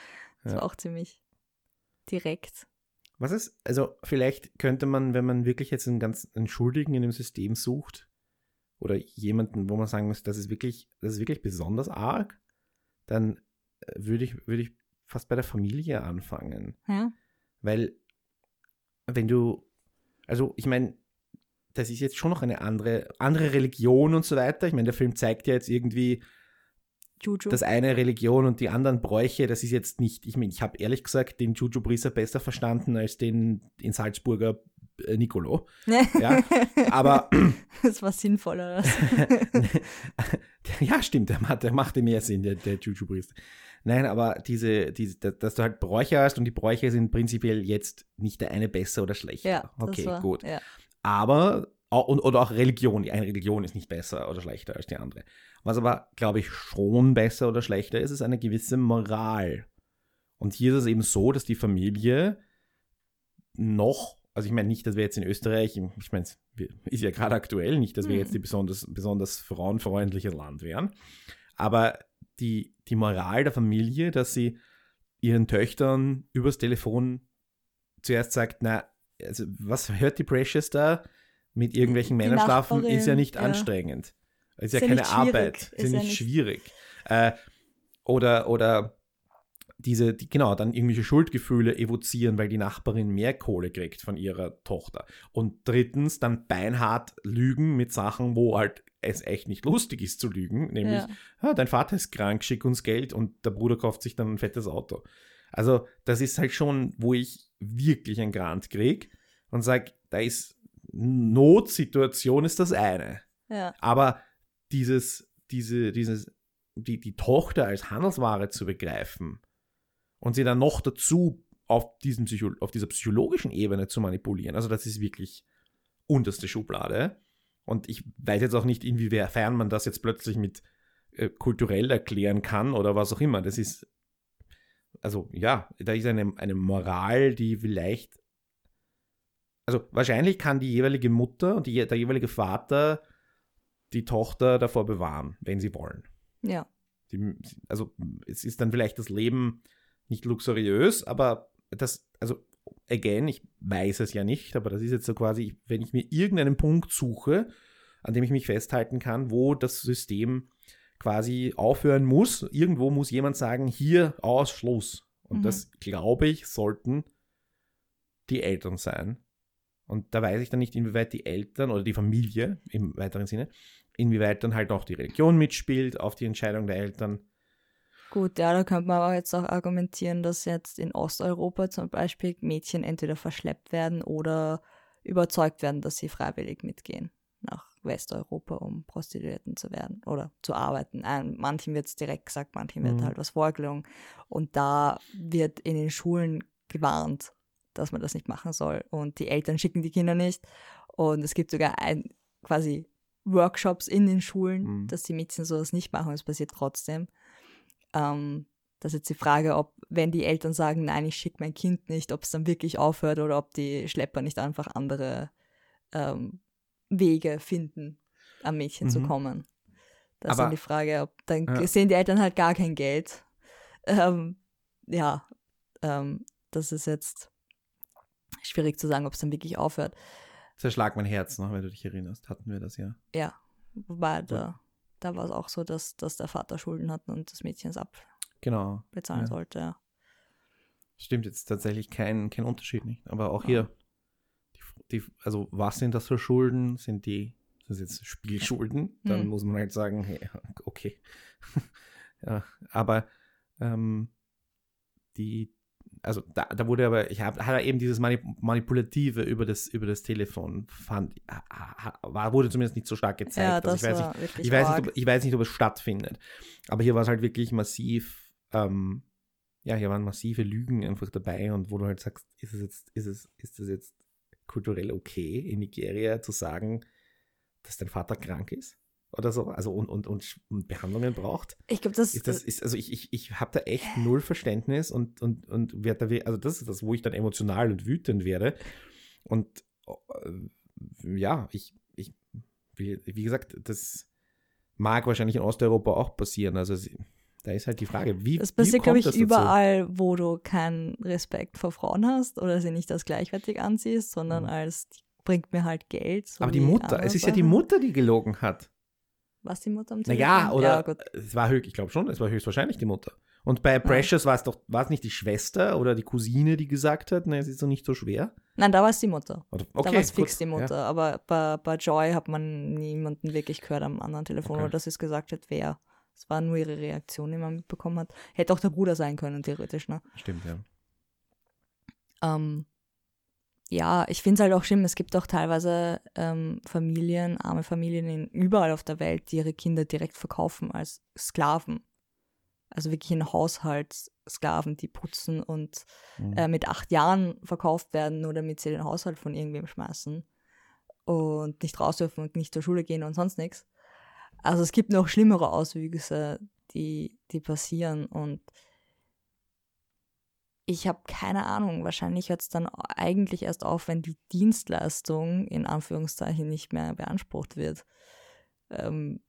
Das Ja. war auch ziemlich direkt. Was ist, also vielleicht könnte man, wenn man wirklich jetzt einen ganz einen Schuldigen in dem System sucht oder jemanden, wo man sagen muss, das ist wirklich, das ist wirklich besonders arg, dann äh, würde ich, würde ich fast bei der Familie anfangen. Ja, Weil, wenn du, also ich meine, das ist jetzt schon noch eine andere, andere Religion und so weiter. Ich meine, der Film zeigt ja jetzt irgendwie, Juju. das eine Religion und die anderen Bräuche, das ist jetzt nicht, ich meine, ich habe ehrlich gesagt den Juju Brisa besser verstanden als den in Salzburger äh, Nicolo. (laughs) Ja, aber das war sinnvoller. (laughs) Ja, stimmt, der, macht, der machte mehr Sinn, der, der Juju Brisa. Nein, aber diese, diese, dass du halt Bräuche hast und die Bräuche sind prinzipiell jetzt nicht der eine besser oder schlechter. ja, okay, war, gut. Ja. Aber, und, oder auch Religion, die eine Religion ist nicht besser oder schlechter als die andere. Was aber, glaube ich, schon besser oder schlechter ist, ist eine gewisse Moral. Und hier ist es eben so, dass die Familie noch, also ich meine nicht, dass wir jetzt in Österreich, ich meine, es ist ja gerade aktuell, nicht, dass wir Hm. jetzt die besonders, besonders frauenfreundliche Land wären, aber die, die Moral der Familie, dass sie ihren Töchtern übers Telefon zuerst sagt, na, also was hört die Precious da mit irgendwelchen Männern schlafen, ist ja nicht ja. anstrengend. Ist ja Ist ja keine. Arbeit, ist, Ist ja nicht schwierig. Äh, oder, oder diese, die, genau, dann irgendwelche Schuldgefühle evozieren, weil die Nachbarin mehr Kohle kriegt von ihrer Tochter. Und drittens dann beinhart lügen mit Sachen, wo halt es echt nicht lustig ist zu lügen, nämlich, Ja. ah, dein Vater ist krank, schick uns Geld und der Bruder kauft sich dann ein fettes Auto. Also das ist halt schon, wo ich wirklich einen Grant krieg und sage, da ist Notsituation ist das eine. Ja. Aber dieses, diese, dieses, die, die Tochter als Handelsware zu begreifen und sie dann noch dazu auf, diesem Psycho auf dieser psychologischen Ebene zu manipulieren, also das ist wirklich unterste Schublade. Und ich weiß jetzt auch nicht, inwiefern man das jetzt plötzlich mit äh, kulturell erklären kann oder was auch immer. Das ist, also ja, da ist eine, eine Moral, die vielleicht, also wahrscheinlich kann die jeweilige Mutter und die, der jeweilige Vater die Tochter davor bewahren, wenn sie wollen. Ja. Die, also es ist dann vielleicht das Leben nicht luxuriös, aber das, also again, ich weiß es ja nicht, aber das ist jetzt so quasi, wenn ich mir irgendeinen Punkt suche, an dem ich mich festhalten kann, wo das System quasi aufhören muss, irgendwo muss jemand sagen, hier aus Schluss. Und Mhm. das, glaube ich, sollten die Eltern sein. Und da weiß ich dann nicht, inwieweit die Eltern oder die Familie im weiteren Sinne, inwieweit dann halt auch die Religion mitspielt auf die Entscheidung der Eltern. Gut, ja, da könnte man aber jetzt auch argumentieren, dass jetzt in Osteuropa zum Beispiel Mädchen entweder verschleppt werden oder überzeugt werden, dass sie freiwillig mitgehen nach Westeuropa, um Prostituierten zu werden oder zu arbeiten. Ein, manchen wird es direkt gesagt, manchen wird Mhm. halt was vorgelungen. Und da wird in den Schulen gewarnt, dass man das nicht machen soll. Und die Eltern schicken die Kinder nicht. Und es gibt sogar ein, quasi Workshops in den Schulen, Mhm. dass die Mädchen sowas nicht machen. Es passiert trotzdem. Ähm, das ist jetzt die Frage, ob, wenn die Eltern sagen, nein, ich schicke mein Kind nicht, ob es dann wirklich aufhört oder ob die Schlepper nicht einfach andere ähm, Wege finden, am Mädchen zu Mhm. kommen. Das ist dann die Frage, ob dann Ja. sehen die Eltern halt gar kein Geld. Ähm, ja, ähm, das ist jetzt schwierig zu sagen, ob es dann wirklich aufhört. Zerschlag mein Herz noch, wenn du dich erinnerst. Hatten wir das ja. Ja, wobei da, da war es auch so, dass, dass der Vater Schulden hat und das Mädchen es Genau. abbezahlen Ja. sollte. Ja. Stimmt jetzt tatsächlich kein, kein Unterschied nicht. Aber auch hier, die, die, also was sind das für Schulden? Sind die, sind das jetzt Spielschulden? Dann Hm. muss man halt sagen, hey, okay. (laughs) ja, aber ähm, die, also da, da wurde aber, ich habe hat eben dieses Manip Manipulative über das, über das Telefon, fand, war, wurde zumindest nicht so stark gezeigt. ja, also das ich weiß nicht, ich weiß, ob, ich weiß nicht, ob es stattfindet. Aber hier war es halt wirklich massiv, ähm, ja, hier waren massive Lügen einfach dabei und wo du halt sagst, ist es jetzt, ist es, ist es jetzt kulturell okay, in Nigeria zu sagen, dass dein Vater krank ist? Oder so, also und, und, und, Behandlungen braucht. Ich glaube, das, Ist das, ist, also ich, ich, ich habe da echt null Verständnis und, und, und werde da, also das ist das, wo ich dann emotional und wütend werde. Und äh, ja, ich, ich, wie, gesagt, das mag wahrscheinlich in Osteuropa auch passieren. Also da ist halt die Frage, wie. das passiert, glaube ich, dazu? überall, wo du keinen Respekt vor Frauen hast oder sie nicht als gleichwertig ansiehst, sondern Mhm. als, die bringt mir halt Geld. so Aber die Mutter, es ist ja die. Mutter, die gelogen hat. Was die Mutter am Telefon? Naja, oder Ja, es war höchst, ich glaube schon, es war höchstwahrscheinlich die Mutter. Und bei Precious war es doch, war es nicht die Schwester oder die Cousine, die gesagt hat, ne, es ist doch nicht so schwer? Nein, da war es die Mutter. Oder, da okay, war es fix die Mutter. Aber bei, bei Joy hat man niemanden wirklich gehört am anderen Telefon, Okay. oder dass es gesagt hat, wer. Es war nur ihre Reaktion, die man mitbekommen hat. Hätte auch der Bruder sein können, theoretisch, ne? Ja, stimmt, ja. Ähm, ja, ich finde es halt auch schlimm. Es gibt auch teilweise ähm, Familien, arme Familien in, überall auf der Welt, die ihre Kinder direkt verkaufen als Sklaven. Also wirklich in Haushaltssklaven, die putzen und Mhm. äh, mit acht Jahren verkauft werden, nur damit sie den Haushalt von irgendwem schmeißen und nicht raus dürfen und nicht zur Schule gehen und sonst nichts. Also es gibt noch schlimmere Auswüchse, die, die passieren und ich habe keine Ahnung, wahrscheinlich hört es dann eigentlich erst auf, wenn die Dienstleistung in Anführungszeichen nicht mehr beansprucht wird. Ähm,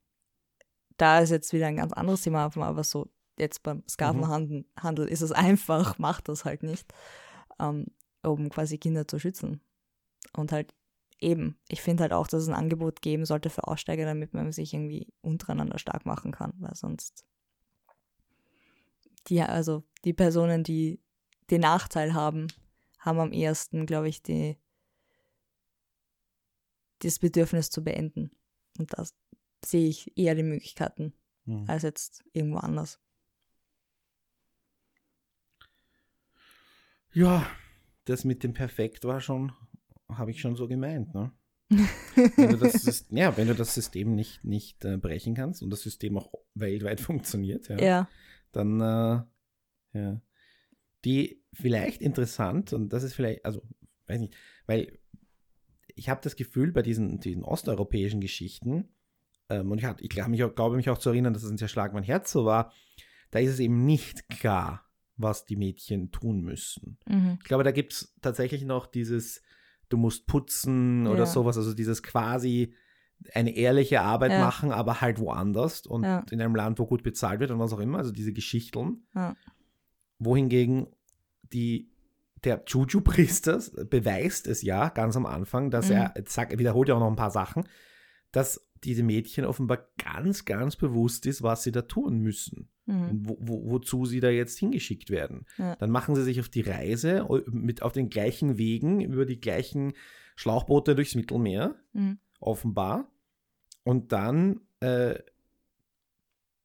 da ist jetzt wieder ein ganz anderes Thema, aber so jetzt beim Sklavenhandel Handel ist es (laughs) einfach, macht das halt nicht, ähm, um quasi Kinder zu schützen. Und halt eben, ich finde halt auch, dass es ein Angebot geben sollte für Aussteiger, damit man sich irgendwie untereinander stark machen kann, weil sonst die, also die Personen, die den Nachteil haben, haben am ehesten, glaube ich, die, das Bedürfnis zu beenden. Und das, sehe ich eher die Möglichkeiten Hm. als jetzt irgendwo anders. Ja, das mit dem Perfekt war schon, habe ich schon so gemeint, ne? (laughs) wenn du das, ja, wenn du das System nicht, nicht äh, brechen kannst und das System auch weltweit (laughs) funktioniert, ja, Ja. dann, äh, ja. Die vielleicht interessant, und das ist vielleicht, also, weiß nicht, weil ich habe das Gefühl, bei diesen, diesen osteuropäischen Geschichten, ähm, und ich, ich glaube mich, auch- glaube mich auch zu erinnern, dass es ein sehr Schlag mein Herz so war, da ist es eben nicht klar, was die Mädchen tun müssen. Mhm. Ich glaube, da gibt es tatsächlich noch dieses, du musst putzen oder Ja. sowas, also dieses quasi eine ehrliche Arbeit Ja. machen, aber halt woanders und Ja. in einem Land, wo gut bezahlt wird und was auch immer, also diese Geschichteln. Wohingegen die, der Juju-Priester (laughs) beweist es ja ganz am Anfang, dass Mhm. er, sagt, er wiederholt ja auch noch ein paar Sachen, dass diese Mädchen offenbar ganz, ganz bewusst ist, was sie da tun müssen Mhm. wo, wo, wozu sie da jetzt hingeschickt werden. Ja. Dann machen sie sich auf die Reise mit auf den gleichen Wegen, über die gleichen Schlauchboote durchs Mittelmeer, Mhm. offenbar. Und dann äh,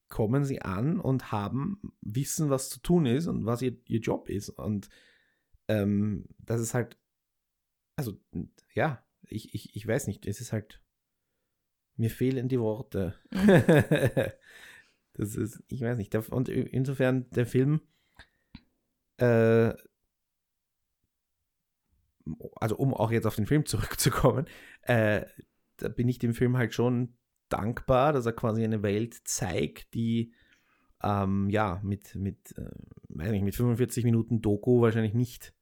kommen sie an und haben wissen, was zu tun ist und was ihr, ihr Job ist. Und ähm, das ist halt, also ja, ich, ich, ich weiß nicht, es ist halt, mir fehlen die Worte. (laughs) das ist, ich weiß nicht. Und insofern der Film, äh, also um auch jetzt auf den Film zurückzukommen, äh, da bin ich dem Film halt schon dankbar, dass er quasi eine Welt zeigt, die ähm, ja mit, mit, äh, weiß nicht, mit 45 Minuten Doku wahrscheinlich nicht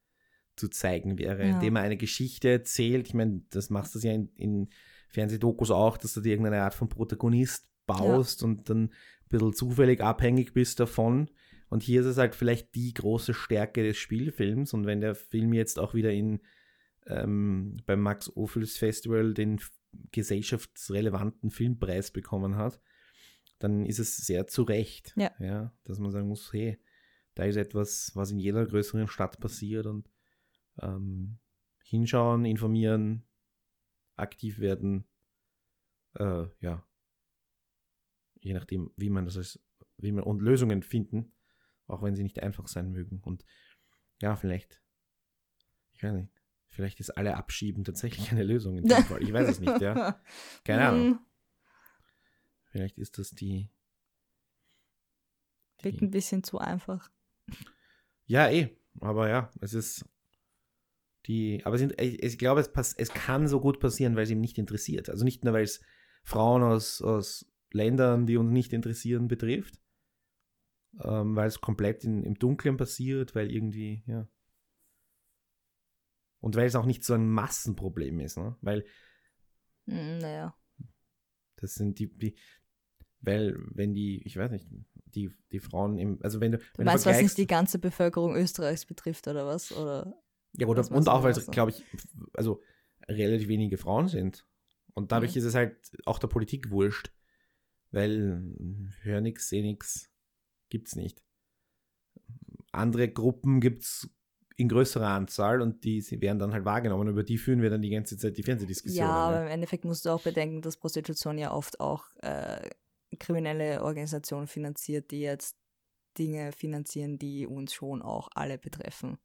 zu zeigen wäre, Ja. indem er eine Geschichte erzählt. Ich meine, das machst du ja in, in Fernsehdokus auch, dass du dir irgendeine Art von Protagonist baust und dann ein bisschen zufällig abhängig bist davon. Und hier ist es halt vielleicht die große Stärke des Spielfilms. Und wenn der Film jetzt auch wieder in ähm, beim Max Ophüls Festival den gesellschaftsrelevanten Filmpreis bekommen hat, dann ist es sehr zu Recht, Ja. dass man sagen muss, hey, da ist etwas, was in jeder größeren Stadt passiert und ähm, hinschauen, informieren, aktiv werden, äh, ja, je nachdem, wie man das ist, wie man und Lösungen finden, auch wenn sie nicht einfach sein mögen. Und ja, vielleicht, ich weiß nicht, vielleicht ist alle Abschieben tatsächlich eine Lösung in dem Fall. Ich weiß es nicht, ja. (laughs) Keine Ahnung. Mhm. Vielleicht ist das die. Wirkt die ein bisschen zu einfach. ja, eh. Aber ja, es ist die. Aber sind, ich, ich glaube, es, pass, es kann so gut passieren, weil es ihm nicht interessiert. Also nicht nur, weil es Frauen aus, aus Ländern, die uns nicht interessieren, betrifft. Ähm, weil es komplett in, im Dunkeln passiert, weil irgendwie, ja. Und weil es auch nicht so ein Massenproblem ist, ne? Weil Mhm, naja. Das sind die, die weil wenn die, ich weiß nicht, die, die Frauen im, also wenn du, Du wenn meinst, du was nicht die ganze Bevölkerung Österreichs betrifft, oder was? Oder ja, oder, und auch, weil es, glaube ich, also relativ wenige Frauen sind. Und dadurch Mhm. ist es halt auch der Politik wurscht, weil hör nix, seh nix, gibt's nicht. Andere Gruppen gibt's in größerer Anzahl und die werden dann halt wahrgenommen. Über die führen wir dann die ganze Zeit die Fernsehdiskussion. Ja, aber im Endeffekt musst du auch bedenken, dass Prostitution ja oft auch äh, kriminelle Organisationen finanziert, die jetzt Dinge finanzieren, die uns schon auch alle betreffen.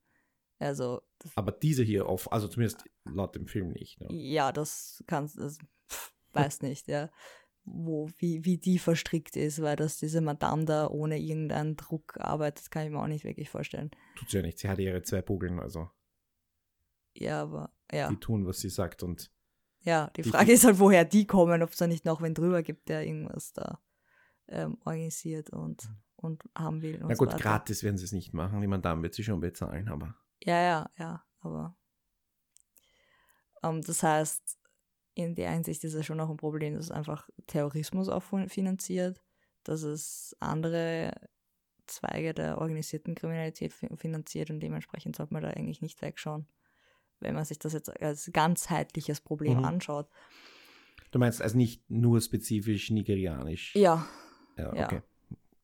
Also, Aber diese hier auf, also zumindest laut dem Film nicht. Ne? ja, das kannst du, weiß nicht, ja, wo, wie, wie die verstrickt ist, weil dass diese Madame da ohne irgendeinen Druck arbeitet, kann ich mir auch nicht wirklich vorstellen. Tut sie ja nicht. Sie hat ihre zwei Bugeln, also Ja, aber, ja. die tun, was sie sagt. Und Ja, die Die- Frage ist halt, woher die kommen, ob es da nicht noch wen drüber gibt, der irgendwas da ähm, organisiert und, und haben will. Und Mhm. na so gut, weiter. gratis werden sie es nicht machen. Die Madame wird sie schon bezahlen, aber Ja, ja, ja, aber ähm, das heißt, in der Hinsicht ist es schon noch ein Problem, dass es einfach Terrorismus auch fin- finanziert, dass es andere Zweige der organisierten Kriminalität fi- finanziert und dementsprechend sollte man da eigentlich nicht wegschauen, wenn man sich das jetzt als ganzheitliches Problem Mhm. anschaut. du meinst also nicht nur spezifisch nigerianisch. Ja, ja, ja. okay.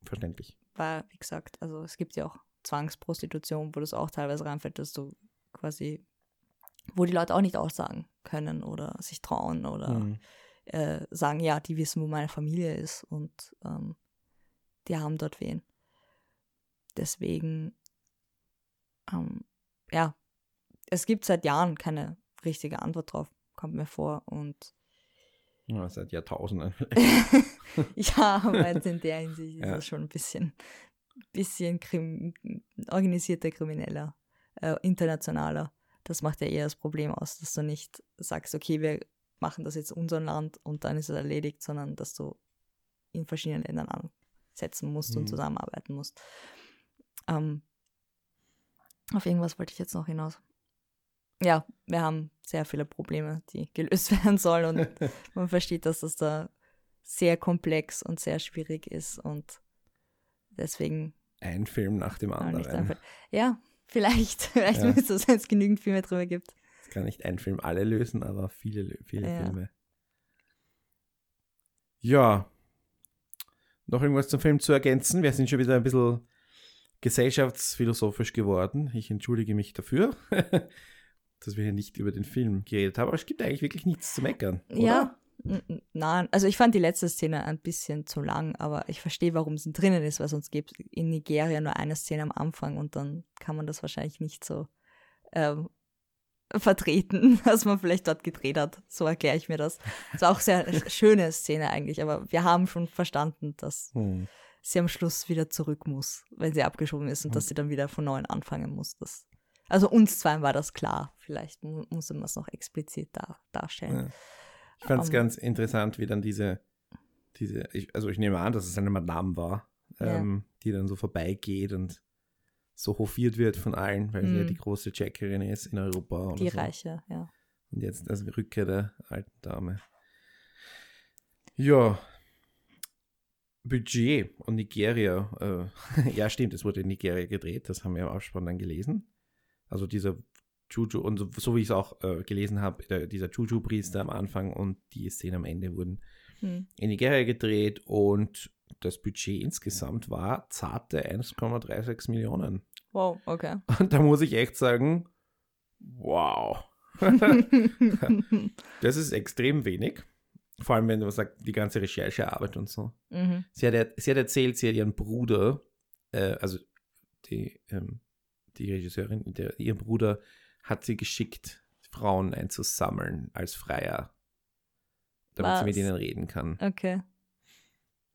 Verständlich. weil, wie gesagt, also es gibt ja auch Zwangsprostitution, wo das auch teilweise reinfällt, dass du quasi, wo die Leute auch nicht aussagen können oder sich trauen oder Mhm. äh, sagen, ja, die wissen, wo meine Familie ist und ähm, die haben dort wen. Deswegen, ähm, ja, es gibt seit Jahren keine richtige Antwort drauf, kommt mir vor. Und ja, seit Jahrtausenden. (laughs) ja, (laughs) aber in der Hinsicht ist Ja. das schon ein bisschen, bisschen krim organisierter Krimineller, äh, internationaler. Das macht ja eher das Problem aus, dass du nicht sagst, okay, wir machen das jetzt unser Land und dann ist es erledigt, sondern dass du in verschiedenen Ländern ansetzen musst Mhm. und zusammenarbeiten musst. Ähm, auf irgendwas wollte ich jetzt noch hinaus. Ja, wir haben sehr viele Probleme, die (laughs) gelöst werden sollen und (laughs) man versteht, dass das da sehr komplex und sehr schwierig ist und deswegen Ein Film nach dem anderen. Ja, vielleicht, (laughs) vielleicht Ja. müsste es jetzt genügend Filme drüber gibt. Es kann nicht ein Film alle lösen, aber viele, viele Ja. Filme. Ja. Noch irgendwas zum Film zu ergänzen? Wir sind schon wieder ein bisschen gesellschaftsphilosophisch geworden. Ich entschuldige mich dafür, (laughs) dass wir hier nicht über den Film geredet haben. Aber es gibt eigentlich wirklich nichts zu meckern. Oder? Ja, nein, also ich fand die letzte Szene ein bisschen zu lang, aber ich verstehe, warum sie drinnen ist, weil sonst gibt es in Nigeria nur eine Szene am Anfang und dann kann man das wahrscheinlich nicht so ähm, vertreten, (laughs) was man vielleicht dort gedreht hat. So erkläre ich mir das. Es war auch sehr sch- (laughs) schöne Szene eigentlich, aber wir haben schon verstanden, dass Hm. sie am Schluss wieder zurück muss, wenn sie abgeschoben ist und dass sie dann wieder von neuem anfangen muss. Das, also uns zwei war das klar. Vielleicht mu musste man es noch explizit da, darstellen. Ja. Ich fand es Ähm. ganz interessant, wie dann diese, diese ich, also ich nehme an, dass es eine Madame war, Ja. ähm, die dann so vorbeigeht und so hofiert wird von allen, weil sie ja Mhm. die große Checkerin ist in Europa. Die so. Reiche, ja. Und jetzt also Rückkehr der alten Dame. Ja. Budget und Nigeria. Äh, (laughs) ja, stimmt, es wurde in Nigeria gedreht, das haben wir im Abspann dann gelesen. Also dieser Juju, und so, so wie ich es auch äh, gelesen habe, dieser Juju-Priester am Anfang und die Szene am Ende wurden Hm. in Nigeria gedreht und das Budget insgesamt war zarte 1,36 Millionen. Wow, okay. (laughs) Und da muss ich echt sagen, wow. (laughs) (laughs) Das ist extrem wenig. Vor allem, wenn du sagst, die ganze Recherchearbeit und so. mhm. Sie hat, sie hat erzählt, sie hat ihren Bruder, äh, also die, ähm, die Regisseurin, der, ihr Bruder hat sie geschickt, Frauen einzusammeln als Freier, damit sie mit Was? ihnen reden kann. Okay.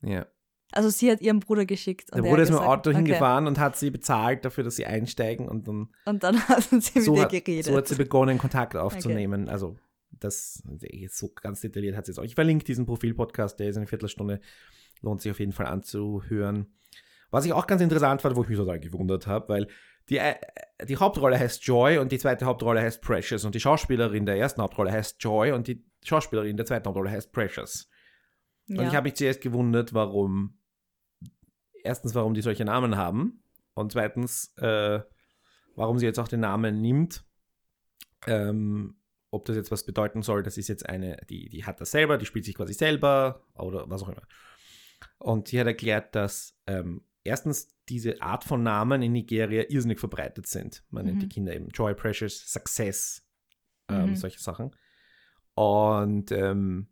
Ja. Also sie hat ihren Bruder geschickt. Der er Bruder ist mit dem Auto okay. hingefahren und hat sie bezahlt dafür, dass sie einsteigen und dann Und dann (laughs) hatten sie so mit ihr hat, geredet. so hat sie begonnen, Kontakt aufzunehmen. Also das jetzt so ganz detailliert hat sie es auch. Ich verlinke diesen Profil-Podcast, der ist eine Viertelstunde, lohnt sich auf jeden Fall anzuhören. Was ich auch ganz interessant fand, wo ich mich total gewundert habe, weil die, äh, die Hauptrolle heißt Joy und die zweite Hauptrolle heißt Precious und die Schauspielerin der ersten Hauptrolle heißt Joy und die Schauspielerin der zweiten Hauptrolle heißt Precious. Und ja. ich habe mich zuerst gewundert, warum, erstens, warum die solche Namen haben und zweitens, äh, warum sie jetzt auch den Namen nimmt. Ähm, ob das jetzt was bedeuten soll, das ist jetzt eine, die, die hat das selber, die spielt sich quasi selber oder was auch immer. Und die hat erklärt, dass ähm, erstens diese Art von Namen in Nigeria irrsinnig verbreitet sind. Man nennt Mhm. die Kinder eben Joy, Precious, Success, ähm, Mhm. solche Sachen. Und ähm,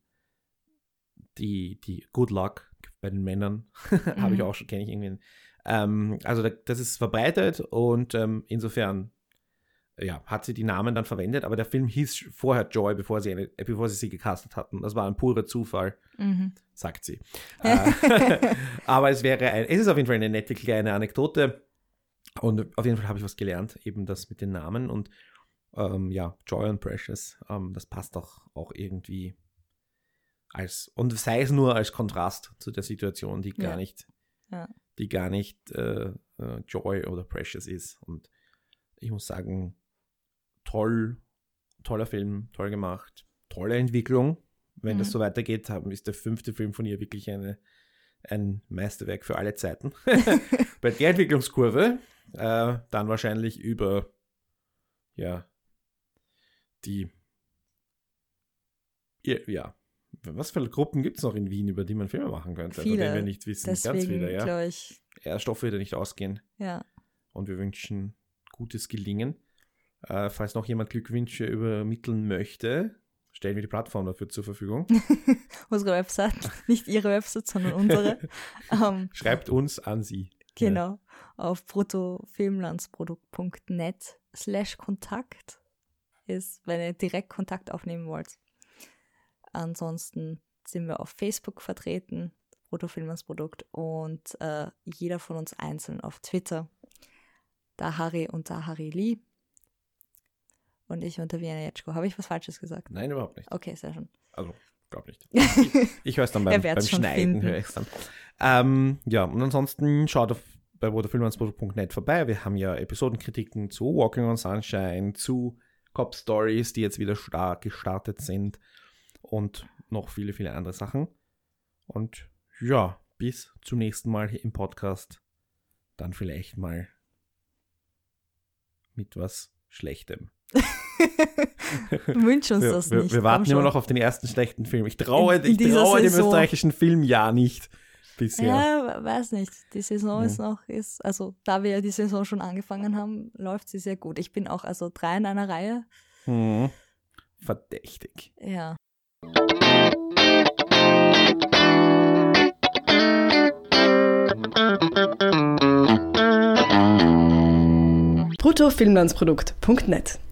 die, die Good Luck bei den Männern (laughs) habe ich Mhm. auch schon, kenne ich irgendwie. Ähm, also da, das ist verbreitet und ähm, insofern ja, hat sie die Namen dann verwendet, aber der Film hieß vorher Joy, bevor sie, eine, äh, bevor sie sie gecastet hatten. Das war ein purer Zufall, Mhm. sagt sie. äh, (laughs) aber es wäre ein, es ist auf jeden Fall eine nette kleine Anekdote und auf jeden Fall habe ich was gelernt, eben das mit den Namen und ähm, ja, Joy und Precious, ähm, das passt doch auch irgendwie als, und sei es nur als Kontrast zu der Situation, die gar Ja. nicht, Ja. die gar nicht äh, äh, Joy oder Precious ist. Und ich muss sagen, toll, toller Film, toll gemacht, tolle Entwicklung. Wenn das Mhm. so weitergeht, haben, ist der fünfte Film von ihr wirklich eine, ein Meisterwerk für alle Zeiten. (laughs) (laughs) Bei der Entwicklungskurve äh, dann wahrscheinlich über ja die ja, ja. Was für Gruppen gibt es noch in Wien, über die man Filme machen könnte, von Viele. denen wir nicht wissen? Ganz Deswegen viele, ja. ich, Der Stoff wird ja nicht ausgehen ja. und wir wünschen gutes Gelingen. Äh, falls noch jemand Glückwünsche übermitteln möchte, stellen wir die Plattform dafür zur Verfügung. (laughs) Unsere Website, (laughs) nicht ihre Website, sondern unsere. (laughs) ähm, Schreibt uns an sie. genau. Auf bruttofilmlandsprodukt.net slash Kontakt ist, wenn ihr direkt Kontakt aufnehmen wollt. Ansonsten sind wir auf Facebook vertreten, Bruttofilmlandsprodukt, und äh, jeder von uns einzeln auf Twitter. Da Harry und da Harry Lee. Und ich unter Vienna Jetschko. Habe ich was Falsches gesagt? Nein, überhaupt nicht. Okay, sehr schön. Also, glaub nicht. (laughs) Ich, ich höre es dann beim, beim Schneiden. Höre ich's dann. Ähm, ja, und ansonsten schaut auf bei bruderfilmlandsprodukt.net vorbei. Wir haben ja Episodenkritiken zu Walking on Sunshine, zu Cop Stories, die jetzt wieder stark gestartet sind und noch viele, viele andere Sachen. Und ja, bis zum nächsten Mal hier im Podcast. Dann vielleicht mal mit was Schlechtem. Wünsch uns Wir, das wir, nicht. wir warten immer noch auf den ersten schlechten Film. Ich traue, In- in ich traue dem österreichischen Film ja nicht bisher. Ja, weiß nicht. Die Saison Ja. ist noch, ist, also da wir ja die Saison schon angefangen haben, läuft sie sehr gut. Ich bin auch also drei in einer Reihe. Hm. Verdächtig. Ja. bruttofilmlandsprodukt.net